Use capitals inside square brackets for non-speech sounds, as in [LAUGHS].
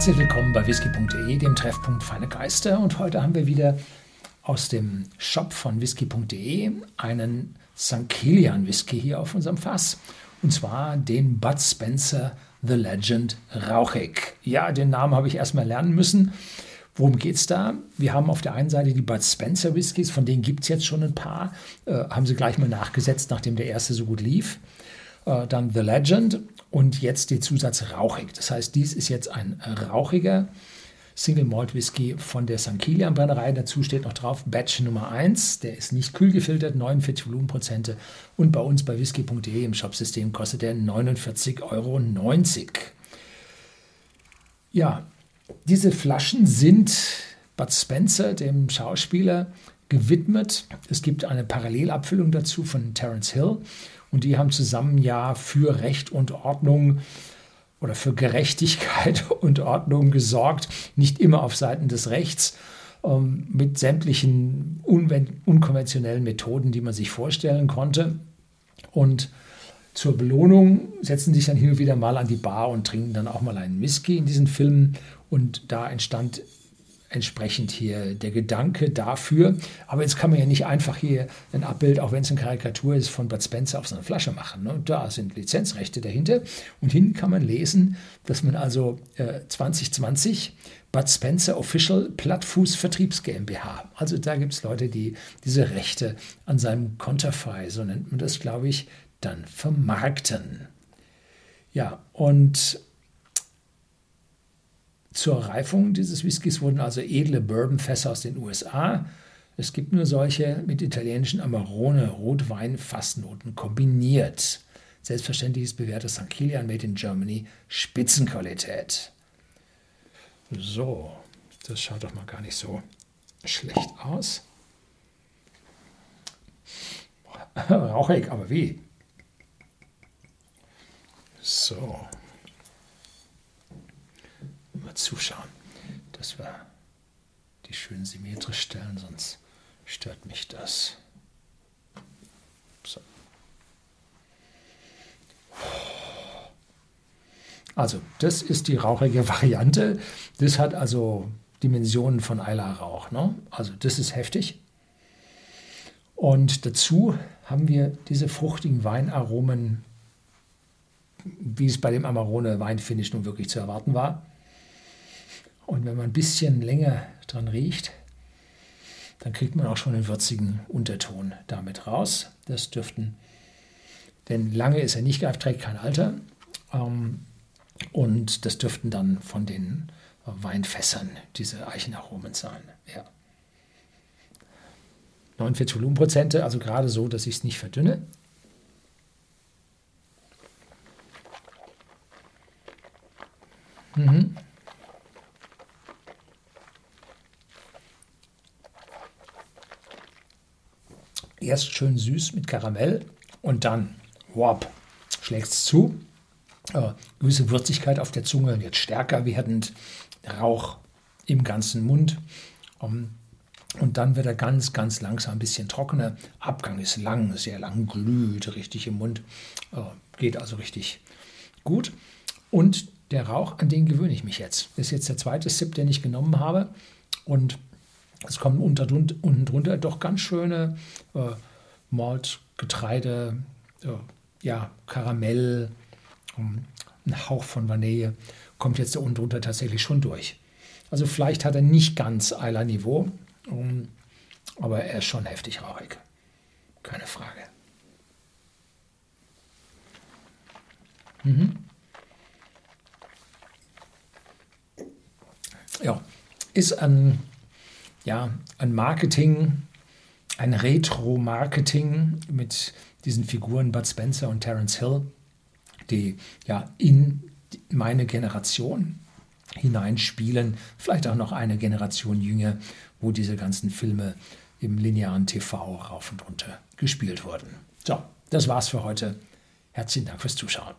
Herzlich willkommen bei whisky.de, dem Treffpunkt Feine Geister. Und heute haben wir wieder aus dem Shop von whisky.de einen St. Kilian Whisky hier auf unserem Fass. Und zwar den Bud Spencer The Legend Rauchig. Ja, den Namen habe ich erstmal lernen müssen. Worum geht es da? Wir haben auf der einen Seite die Bud Spencer Whiskys, von denen gibt es jetzt schon ein paar. Äh, haben sie gleich mal nachgesetzt, nachdem der erste so gut lief. Äh, dann The Legend und jetzt der Zusatz rauchig. Das heißt, dies ist jetzt ein rauchiger Single Malt Whisky von der St. Kilian Brennerei. Dazu steht noch drauf Batch Nummer 1. Der ist nicht kühl gefiltert, 49 Volumenprozente. Und bei uns bei whisky.de im Shopsystem kostet der 49,90 Euro. Ja, diese Flaschen sind Bud Spencer, dem Schauspieler, gewidmet. Es gibt eine Parallelabfüllung dazu von Terence Hill und die haben zusammen ja für Recht und Ordnung oder für Gerechtigkeit [LAUGHS] und Ordnung gesorgt, nicht immer auf Seiten des Rechts, ähm, mit sämtlichen unkonventionellen Methoden, die man sich vorstellen konnte. Und zur Belohnung setzen sich dann hin und wieder mal an die Bar und trinken dann auch mal einen Whisky in diesen Filmen. Und da entstand entsprechend hier der Gedanke dafür. Aber jetzt kann man ja nicht einfach hier ein Abbild, auch wenn es eine Karikatur ist, von Bud Spencer auf so eine Flasche machen. Ne? Da sind Lizenzrechte dahinter. Und hinten kann man lesen, dass man also äh, 2020 Bud Spencer Official Plattfuß Vertriebs GmbH. Also da gibt es Leute, die diese Rechte an seinem Konterfei, so nennt man das, glaube ich, dann vermarkten. Ja, und zur Reifung dieses Whiskys wurden also edle Bourbonfässer aus den USA. Es gibt nur solche mit italienischen Amarone, Rotwein, Fassnoten kombiniert. Selbstverständlich ist bewährtes St. Kilian Made in Germany Spitzenqualität. So, das schaut doch mal gar nicht so schlecht aus. [LAUGHS] Rauchig, aber wie? So mal zuschauen, dass wir die schön symmetrisch stellen, sonst stört mich das. So. Also, das ist die rauchige [LAUGHS] Variante. Das hat also Dimensionen von Eiler Rauch. Ne? Also, das ist heftig. Und dazu haben wir diese fruchtigen Weinaromen, wie es bei dem Amarone Weinfinish nun wirklich zu erwarten war. Und wenn man ein bisschen länger dran riecht, dann kriegt man auch schon einen würzigen Unterton damit raus. Das dürften, denn lange ist er nicht gereift, trägt kein Alter. Ähm, und das dürften dann von den Weinfässern diese Eichenaromen sein. Ja. 49 Volumenprozente, also gerade so, dass ich es nicht verdünne. Mhm. Erst schön süß mit Karamell und dann, wop, schlägt es zu. Äh, gewisse Würzigkeit auf der Zunge, wird stärker werdend, Rauch im ganzen Mund. Um, ähm, und dann wird er ganz, ganz langsam ein bisschen trockener. Abgang ist lang, sehr lang, glüht richtig im Mund. Äh, geht also richtig gut. Und der Rauch, an den gewöhne ich mich jetzt. Das ist jetzt der zweite Sip, den ich genommen habe. Und es kommen unter, unten drunter doch ganz schöne äh, Malt, Getreide, äh, ja, Karamell, um, ein Hauch von Vanille kommt jetzt da unten drunter tatsächlich schon durch. Also vielleicht hat er nicht ganz Eiler-Niveau, um, aber er ist schon heftig rauchig. Keine Frage. Mhm. Ja, ist ein ja, ein Marketing, ein Retro-Marketing mit diesen Figuren Bud Spencer und Terence Hill, die ja in meine Generation hineinspielen, vielleicht auch noch eine Generation jünger, wo diese ganzen Filme im linearen TV rauf und runter gespielt wurden. So, das war's für heute. Herzlichen Dank fürs Zuschauen.